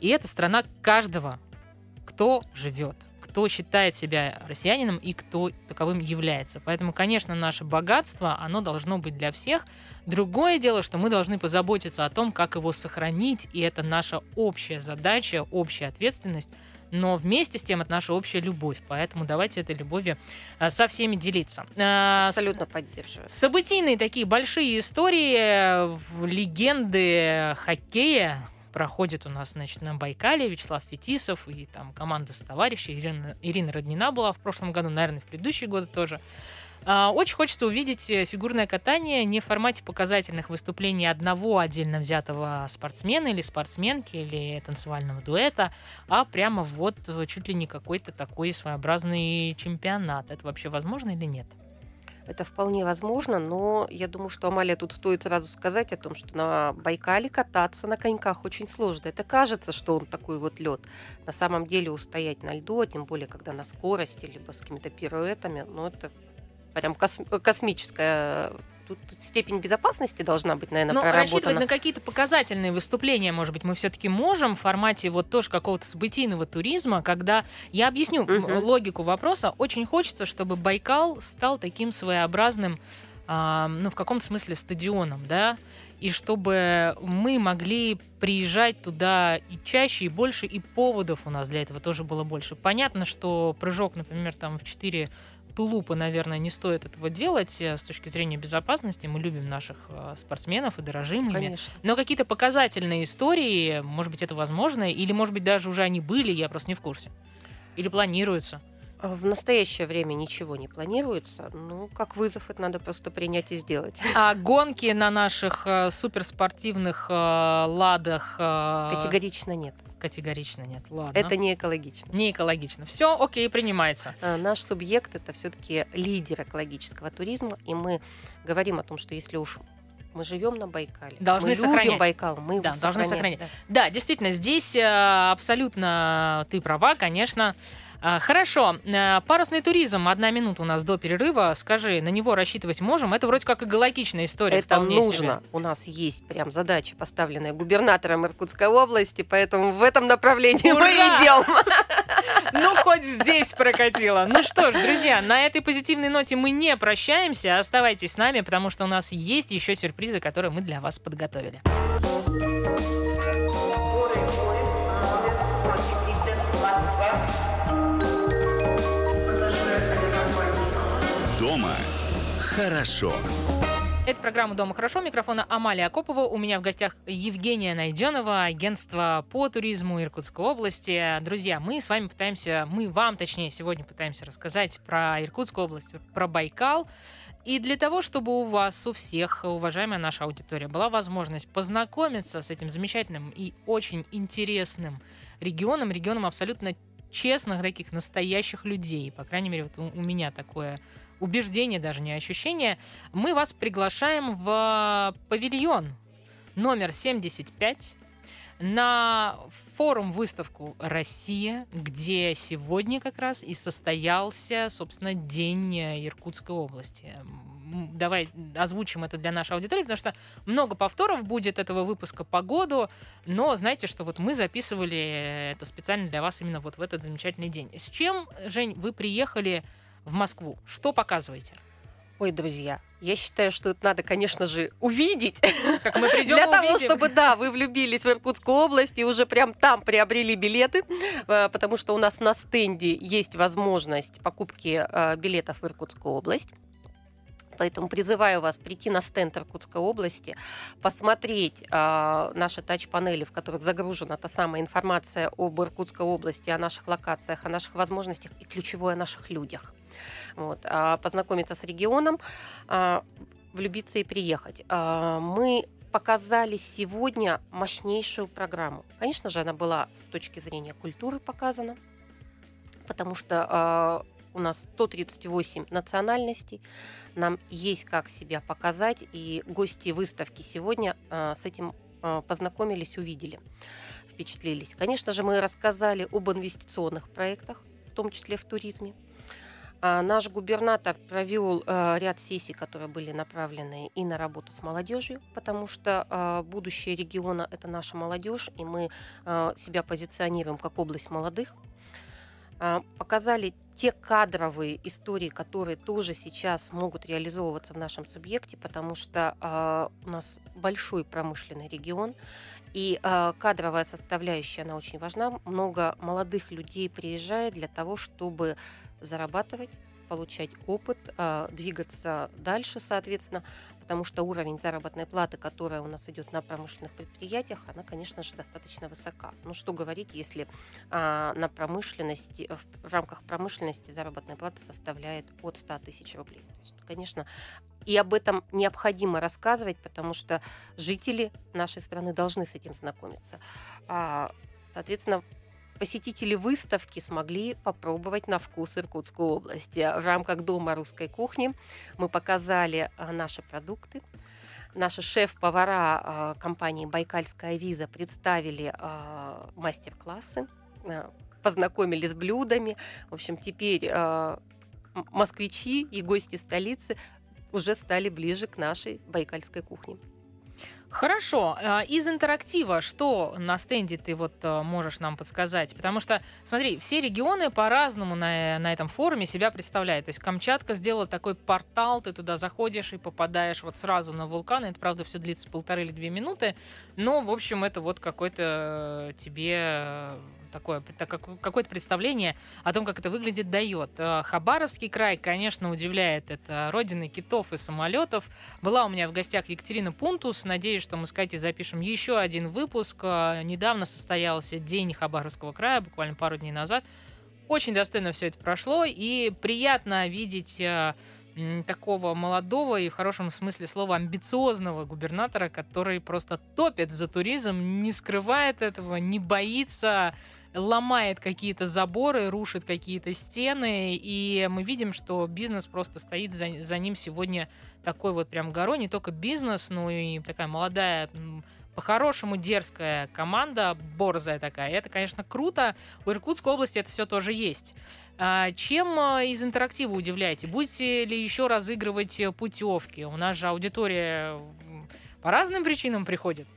И это страна каждого, кто живет кто считает себя россиянином и кто таковым является. Поэтому, конечно, наше богатство, оно должно быть для всех. Другое дело, что мы должны позаботиться о том, как его сохранить, и это наша общая задача, общая ответственность но вместе с тем это наша общая любовь. Поэтому давайте этой любовью а, со всеми делиться. А, Абсолютно поддерживаю. Событийные такие большие истории, легенды хоккея проходит у нас, значит, на Байкале Вячеслав Фетисов и там команда с товарищей. Ирина, Ирина Роднина была в прошлом году, наверное, в предыдущие годы тоже. А, очень хочется увидеть э, фигурное катание не в формате показательных выступлений одного отдельно взятого спортсмена или спортсменки или танцевального дуэта, а прямо вот э, чуть ли не какой-то такой своеобразный чемпионат. Это вообще возможно или нет? Это вполне возможно, но я думаю, что Амалия тут стоит сразу сказать о том, что на Байкале кататься на коньках очень сложно. Это кажется, что он такой вот лед. На самом деле устоять на льду, тем более, когда на скорости, либо с какими-то пируэтами, ну это прям кос- космическая тут степень безопасности должна быть, наверное, Ну, проработана. рассчитывать на какие-то показательные выступления, может быть, мы все-таки можем в формате вот тоже какого-то событийного туризма, когда я объясню Мгм. логику вопроса. Очень хочется, чтобы Байкал стал таким своеобразным, а, ну, в каком-то смысле стадионом, да, и чтобы мы могли приезжать туда и чаще, и больше, и поводов у нас для этого тоже было больше. Понятно, что прыжок, например, там в 4 тулупы, наверное, не стоит этого делать э, с точки зрения безопасности. Мы любим наших э, спортсменов и дорожим ими. Конечно. Но какие-то показательные истории, может быть, это возможно, или, может быть, даже уже они были, я просто не в курсе. Или планируются. А В настоящее время ничего не планируется. Ну, как вызов, это надо просто принять и сделать. А гонки на наших э, суперспортивных э, ладах э, Категорично нет. Категорично нет. Ладно. Это не экологично. не экологично. Все, окей, принимается. А, Наш субъект это все-таки лидер экологического туризма, и мы говорим о том, что если уж мы живем на Байкале, Должны мы сохранять. любим Байкал, мы его Да, должны сохраняем. сохранять. Да, действительно, здесь э, абсолютно ты права, конечно. А, Хорошо, Э, парусный туризм, одна минута у нас до перерыва. Скажи, на него рассчитывать можем? Это вроде как экологичная история. Это нужно. У нас есть прям задача, поставленная губернатором Иркутской области, поэтому в этом направлении мы Ура! идем. себе. Ну, хоть здесь прокатило. Ну что ж, друзья, на этой позитивной ноте мы не прощаемся. Оставайтесь с нами, потому что у нас есть еще сюрпризы, которые мы для вас подготовили. Дома хорошо. Это программа «Дома хорошо». Микрофона Амалия Акопова. У меня в гостях Евгения Найденова, агентство по туризму Иркутской области. Друзья, мы с вами пытаемся, мы вам, точнее, сегодня пытаемся рассказать про Иркутскую область, про Байкал. И для того, чтобы у вас, у всех, уважаемая наша аудитория, была возможность познакомиться с этим замечательным и очень интересным регионом, регионом абсолютно честных, таких настоящих людей. По крайней мере, вот у, у меня такое убеждение, даже не ощущение. Мы вас приглашаем в павильон номер 75 на форум-выставку «Россия», где сегодня как раз и состоялся, собственно, День э, Иркутской области. Давай озвучим это для нашей аудитории, потому что много повторов будет этого выпуска по году, но знаете, что вот мы записывали это специально для вас именно вот в этот замечательный день. С чем, Жень, вы приехали в Москву? Что показываете? Ой, друзья, я считаю, что это надо, конечно же, увидеть. Как мы придем Для и того, увидим. чтобы, да, вы влюбились в Иркутскую область и уже прям там приобрели билеты, э, потому что у нас на стенде есть возможность покупки э, билетов в Иркутскую область. Поэтому призываю вас прийти на стенд Иркутской области, посмотреть э, наши тач-панели, в которых загружена та самая информация об Иркутской области, о наших локациях, о наших возможностях и ключевое о наших людях. Вот, а, познакомиться с регионом, а, влюбиться и приехать. А, Мы показали сегодня мощнейшую программу. Конечно же, она была с точки зрения культуры показана, потому что у нас 138 национальностей, нам есть как себя показать, и гости выставки сегодня с этим познакомились, увидели, впечатлились. Конечно же, мы рассказали об инвестиционных проектах, в том числе в туризме. А, Наш губернатор провел э, ряд сессий, которые были направлены и на работу с молодежью, потому что э, будущее региона это наша молодежь, и мы э, себя позиционируем как область молодых. А, Показали те кадровые истории, которые тоже сейчас могут реализовываться в нашем субъекте, потому что у нас большой промышленный регион, и э, кадровая составляющая, она очень важна. Много молодых людей приезжает для того, чтобы зарабатывать, получать опыт, э, двигаться дальше, соответственно, потому что уровень заработной платы, которая у нас идет на промышленных предприятиях, она, конечно же, достаточно высока. Ну что говорить, если а, на промышленности, в, в рамках промышленности заработная плата составляет от 100 тысяч рублей. То есть, конечно, и об этом необходимо рассказывать, потому что жители нашей страны должны с этим знакомиться. А, соответственно, посетители выставки смогли попробовать на вкус Иркутскую область. В рамках Дома русской кухни мы показали а, наши продукты. Наши шеф-повара а, компании «Байкальская виза» представили мастер-классы, познакомились с блюдами. В общем, теперь москвичи и гости столицы уже стали ближе к нашей байкальской кухне. Хорошо. А, из интерактива что на стенде ты вот э, можешь нам подсказать? Потому что, смотри, все регионы по-разному на, на этом форуме себя представляют. То есть Камчатка сделала такой портал, ты туда заходишь и попадаешь вот сразу на вулкан. Это, правда, все длится полторы или две минуты. Но, в общем, это вот какой-то тебе такое, какое-то представление о том, как это выглядит, дает. Э, Хабаровский край, конечно, удивляет. Это родина китов и самолетов. Была у меня в гостях Екатерина Пунтус. Надеюсь, что мы с Катей запишем еще один выпуск. Э, недавно состоялся День Хабаровского края, буквально пару дней назад. Очень достойно все это прошло, и приятно видеть э, такого молодого и в хорошем смысле слова амбициозного губернатора, который просто топит за туризм, не скрывает этого, не боится, ломает какие-то заборы, рушит какие-то стены, и мы видим, что бизнес просто стоит за, за ним сегодня такой вот прям горой, не только бизнес, но и такая молодая по-хорошему дерзкая команда, борзая такая. Это, конечно, круто. У Иркутской области это все тоже есть. А чем а, из интерактива удивляете? Будете ли еще разыгрывать путевки? У нас же аудитория по разным причинам приходит.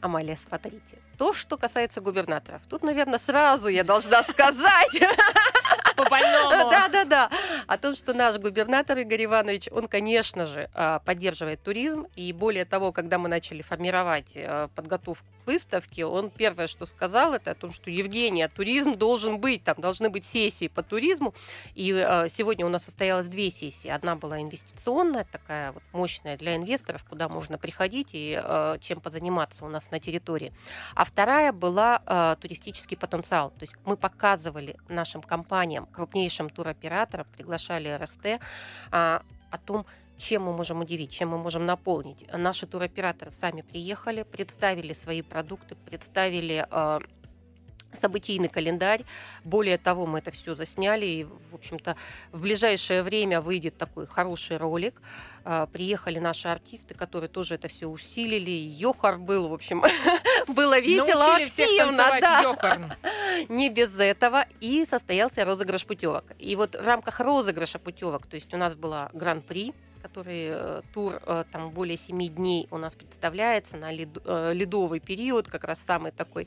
Амалия, смотрите. То, что касается губернаторов. Тут, наверное, сразу я должна сказать, по больному. Да, да, да. О том, что наш губернатор Игорь Иванович, он, конечно же, а, поддерживает туризм. И более того, когда мы начали формировать э, подготовку к выставке, он первое, что сказал, это о том, что Евгения, туризм должен быть, там должны быть сессии по туризму. И э, сегодня у нас состоялось две сессии. Одна была инвестиционная, такая вот мощная для инвесторов, куда можно приходить и э, чем позаниматься у нас на территории. А вторая была туристический потенциал. То есть мы показывали нашим компаниям, крупнейшим туроператорам, приглашали РСТ, а, о том, чем мы можем удивить, чем мы можем наполнить. Наши туроператоры сами приехали, представили свои продукты, представили э, событийный календарь. Более того, мы это все засняли, и, в общем-то, в ближайшее время выйдет такой хороший ролик. Э, приехали наши артисты, которые тоже это все усилили. Йохар был, в общем, было весело, Научили активно. Да. Не без этого. И состоялся розыгрыш путевок. И вот в рамках розыгрыша путевок, то есть у нас была гран-при, который э, тур э, там более 7 дней у нас представляется на э, ледовый период, как раз самый такой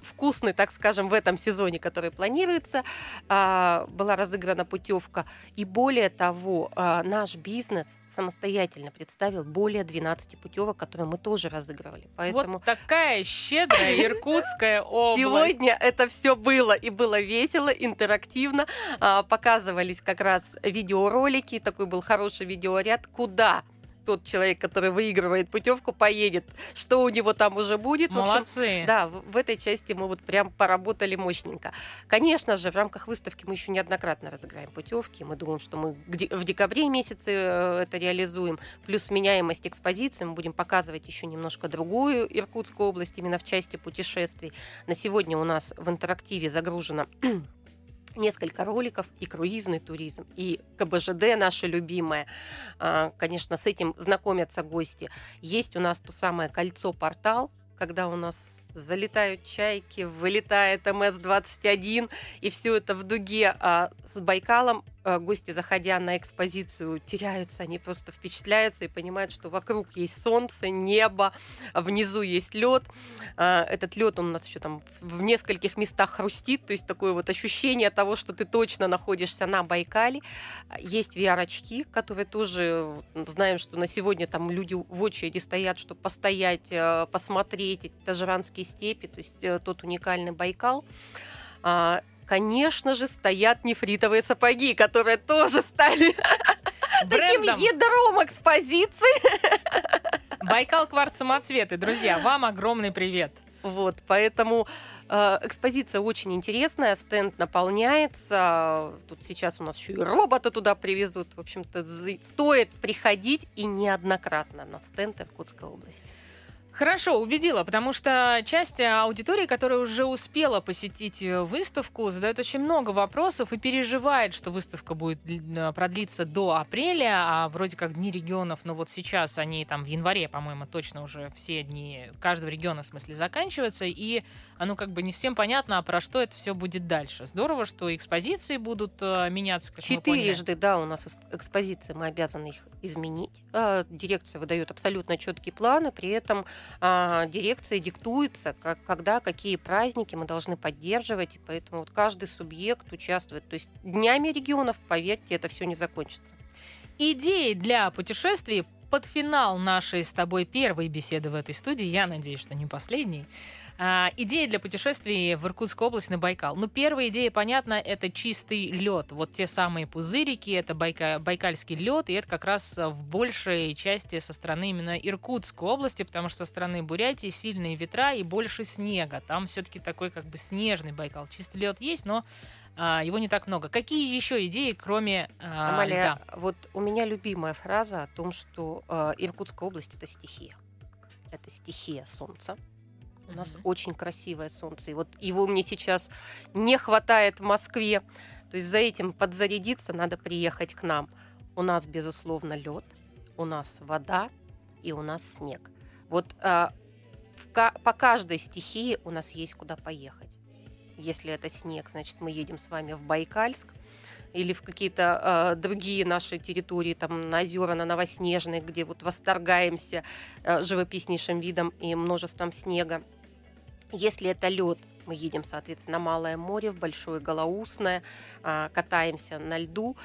вкусный, так скажем, в этом сезоне, который планируется. А, была разыграна путевка. И более того, наш бизнес самостоятельно представил более 12 путевок, которые мы тоже разыгрывали. Поэтому... Вот такая щедрая иркутская область. Сегодня это все было, и было весело, интерактивно. А, показывались как раз видеоролики, такой был хороший видео видеоряд, куда тот человек, который выигрывает путевку, поедет, что у него там уже будет. Молодцы. В общем, да, в, этой части мы вот прям поработали мощненько. Конечно же, в рамках выставки мы еще неоднократно разыграем путевки. Мы думаем, что мы в декабре месяце э, это реализуем. Плюс меняемость экспозиции. Мы будем показывать еще немножко другую Иркутскую область именно в части путешествий. На сегодня у нас в интерактиве загружено несколько роликов и круизный туризм, и КБЖД наше любимое. А, конечно, с этим знакомятся гости. Есть у нас то самое кольцо-портал, когда у нас залетают чайки, вылетает МС-21, и все это в дуге а с Байкалом. А, гости, заходя на экспозицию, теряются, они просто впечатляются и понимают, что вокруг есть солнце, небо, внизу есть лед. А, этот лед у нас еще там в нескольких местах хрустит, то есть такое вот ощущение того, что ты точно находишься на Байкале. Есть VR-очки, которые тоже знаем, что на сегодня там люди в очереди стоят, чтобы постоять, а, посмотреть эти тажеранские Каспийские степи, то есть э, тот уникальный Байкал. А, конечно же, стоят нефритовые сапоги, которые тоже стали таким ядром экспозиции. Байкал кварц самоцветы. Друзья, вам огромный привет. Вот, поэтому э, экспозиция очень интересная, стенд наполняется. Тут сейчас у нас еще и робота туда привезут. В общем-то, стоит приходить и неоднократно на стенд Иркутской области. Хорошо, убедила, потому что часть аудитории, которая уже успела посетить э, выставку, задает очень много вопросов и переживает, что выставка будет э, продлиться до апреля, а вроде как дни регионов, но вот сейчас они там в январе, по-моему, точно уже все дни каждого региона в смысле заканчиваются, и оно как бы не всем понятно, а про что это все будет дальше. Здорово, что экспозиции будут э, меняться, как Четырежды, да, у нас экспозиции, мы обязаны их изменить. Дирекция выдает абсолютно четкие планы, при этом а, дирекция диктуется, как, когда какие праздники мы должны поддерживать, и поэтому вот каждый субъект участвует. То есть днями регионов, поверьте, это все не закончится. Идеи для путешествий под финал нашей с тобой первой беседы в этой студии, я надеюсь, что не последней, а, идея для путешествий в Иркутскую область на Байкал. Ну, первая идея, понятно, это чистый лед. Вот те самые пузырики, это байка, байкальский лед, и это как раз в большей части со стороны именно Иркутской области, потому что со стороны Бурятии сильные ветра и больше снега. Там все-таки такой как бы снежный Байкал. Чистый лед есть, но а, его не так много. Какие еще идеи, кроме а, Амалия, льда? вот у меня любимая фраза о том, что а, Иркутская область это стихия. Это стихия солнца, у нас очень красивое солнце. И вот его мне сейчас не хватает в Москве. То есть за этим подзарядиться надо приехать к нам. У нас, безусловно, лед, у нас вода и у нас снег. Вот э, в, по каждой стихии у нас есть куда поехать. Если это снег, значит, мы едем с вами в Байкальск или в какие-то э, другие наши территории, там на озера, на Новоснежные, где вот восторгаемся э, живописнейшим видом и множеством снега. Если это лед, мы едем, соответственно, на Малое море, в Большое Голоусное, э, катаемся на льду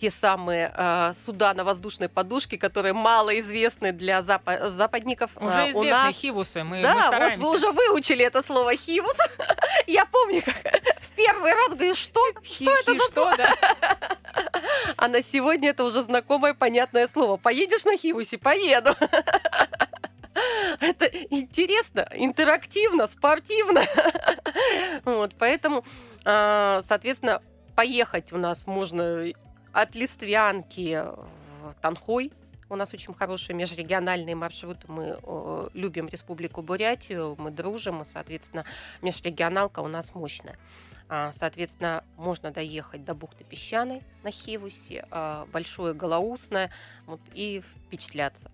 те самые э, суда на воздушной подушке, которые мало известны для запа- западников. Уже э, известны нас... хивусы, мы, да, мы стараемся. вот вы уже выучили это слово хивус. Я помню, как в первый раз говорю, что, что это за слово? А на сегодня это уже знакомое, понятное слово. Поедешь на хивусе? Поеду. Это интересно, интерактивно, спортивно. Вот, поэтому, а, соответственно, поехать у нас можно от Листвянки в Танхой. У нас очень хорошие межрегиональные маршруты. Мы э, любим Республику Бурятию, мы дружим, и, соответственно, межрегионалка у нас мощная. А, соответственно, можно доехать до бухты Песчаной на Хивусе, а, Большое Голоусное вот, и впечатляться.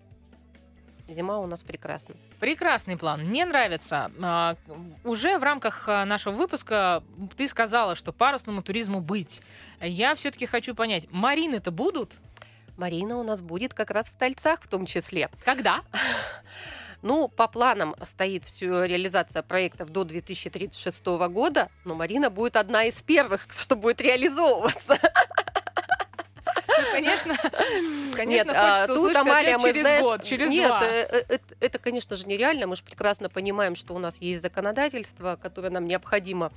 Зима у нас прекрасна. Прекрасный план. Мне нравится. А, уже в рамках а, нашего выпуска ты сказала, что парусному туризму быть. Я все-таки хочу понять, марины-то будут? Марина у нас будет как раз в Тальцах в том числе. Когда? Ну, по планам стоит всю реализация проектов до 2036 года, но Марина будет одна из первых, что будет реализовываться. конечно, конечно, нет, хочется тут, Амалия, мы, через знаешь, год, через нет, два. Это, э, это, конечно же, нереально. Мы же прекрасно понимаем, что у нас есть законодательство, которое нам необходимо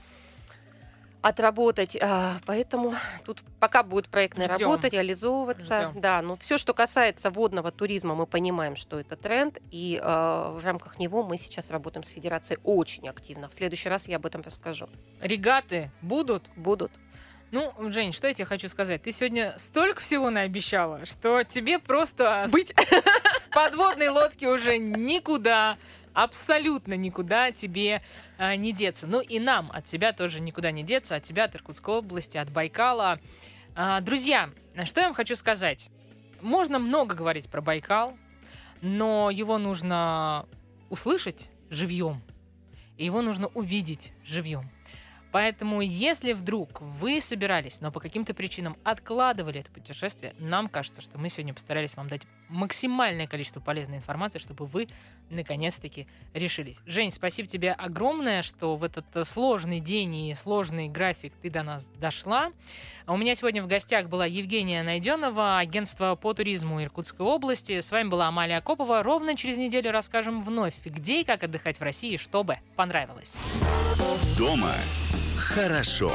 отработать. А, поэтому тут пока будет проектная Ждем. работа реализовываться. Ждем. Да, но все, что касается водного туризма, мы понимаем, что это тренд, и э, в рамках него мы сейчас работаем с федерацией очень активно. В следующий раз я об этом расскажу. Регаты будут? Будут. Ну, Жень, что я тебе хочу сказать? Ты сегодня столько всего наобещала, что тебе просто быть с подводной лодки уже никуда, абсолютно никуда тебе э, не деться. Ну и нам от тебя тоже никуда не деться, от тебя, от Иркутской области, от Байкала. Э, друзья, что я вам хочу сказать? Можно много говорить про Байкал, но его нужно услышать живьем, и его нужно увидеть живьем. Поэтому, если вдруг вы собирались, но по каким-то причинам откладывали это путешествие, нам кажется, что мы сегодня постарались вам дать максимальное количество полезной информации, чтобы вы наконец-таки решились. Жень, спасибо тебе огромное, что в этот э, сложный день и сложный график ты до нас дошла. У меня сегодня в гостях была Евгения Найденова, агентство по туризму Иркутской области. С вами была Амалия Копова. Ровно через неделю расскажем вновь, где и как отдыхать в России, чтобы понравилось. Дома хорошо.